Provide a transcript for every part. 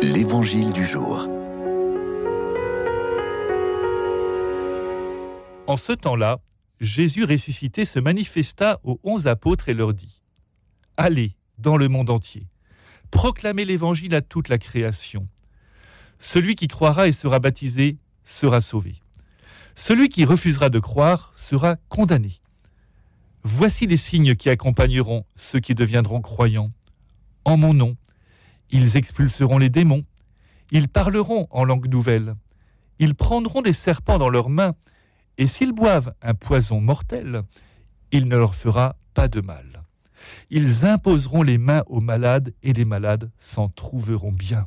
L'Évangile du jour. En ce temps-là, Jésus ressuscité se manifesta aux onze apôtres et leur dit Allez dans le monde entier, proclamez l'Évangile à toute la création. Celui qui croira et sera baptisé sera sauvé. Celui qui refusera de croire sera condamné. Voici les signes qui accompagneront ceux qui deviendront croyants. En mon nom, ils expulseront les démons, ils parleront en langue nouvelle, ils prendront des serpents dans leurs mains, et s'ils boivent un poison mortel, il ne leur fera pas de mal. Ils imposeront les mains aux malades, et les malades s'en trouveront bien.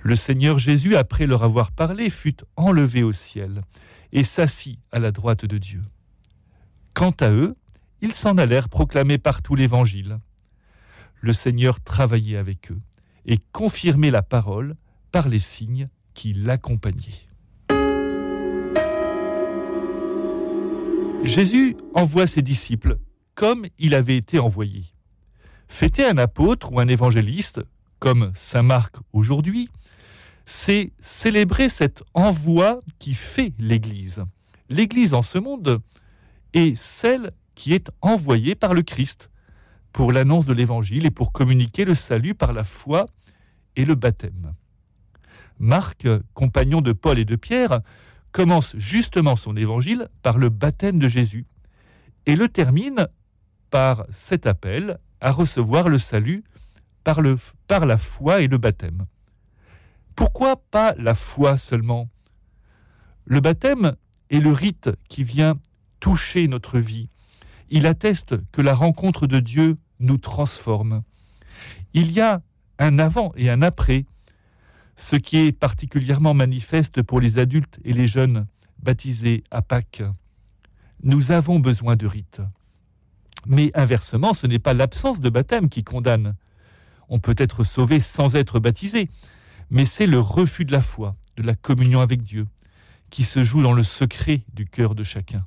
Le Seigneur Jésus, après leur avoir parlé, fut enlevé au ciel et s'assit à la droite de Dieu. Quant à eux, ils s'en allèrent proclamer partout l'Évangile. Le Seigneur travaillait avec eux et confirmait la parole par les signes qui l'accompagnaient. Jésus envoie ses disciples comme il avait été envoyé. Fêter un apôtre ou un évangéliste, comme Saint Marc aujourd'hui, c'est célébrer cet envoi qui fait l'Église. L'Église en ce monde est celle qui est envoyée par le Christ pour l'annonce de l'Évangile et pour communiquer le salut par la foi et le baptême. Marc, compagnon de Paul et de Pierre, commence justement son Évangile par le baptême de Jésus et le termine par cet appel à recevoir le salut par, par la foi et le baptême. Pourquoi pas la foi seulement? Le baptême est le rite qui vient toucher notre vie. Il atteste que la rencontre de Dieu nous transforme. Il y a un avant et un après, ce qui est particulièrement manifeste pour les adultes et les jeunes baptisés à Pâques. Nous avons besoin de rites. Mais inversement, ce n'est pas l'absence de baptême qui condamne. On peut être sauvé sans être baptisé mais c'est le refus de la foi, de la communion avec Dieu, qui se joue dans le secret du cœur de chacun.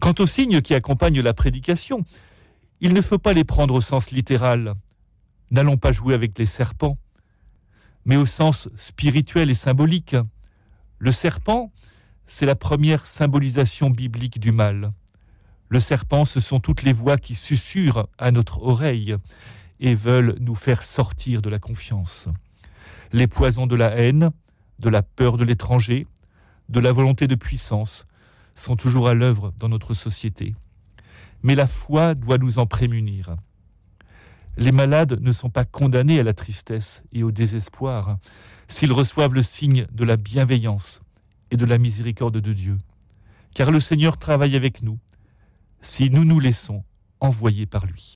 Quant aux signes qui accompagnent la prédication, il ne faut pas les prendre au sens littéral. N'allons pas jouer avec les serpents, mais au sens spirituel et symbolique. Le serpent, c'est la première symbolisation biblique du mal. Le serpent, ce sont toutes les voix qui susurrent à notre oreille et veulent nous faire sortir de la confiance les poisons de la haine, de la peur de l'étranger, de la volonté de puissance sont toujours à l'œuvre dans notre société. Mais la foi doit nous en prémunir. Les malades ne sont pas condamnés à la tristesse et au désespoir s'ils reçoivent le signe de la bienveillance et de la miséricorde de Dieu. Car le Seigneur travaille avec nous si nous nous laissons envoyer par lui.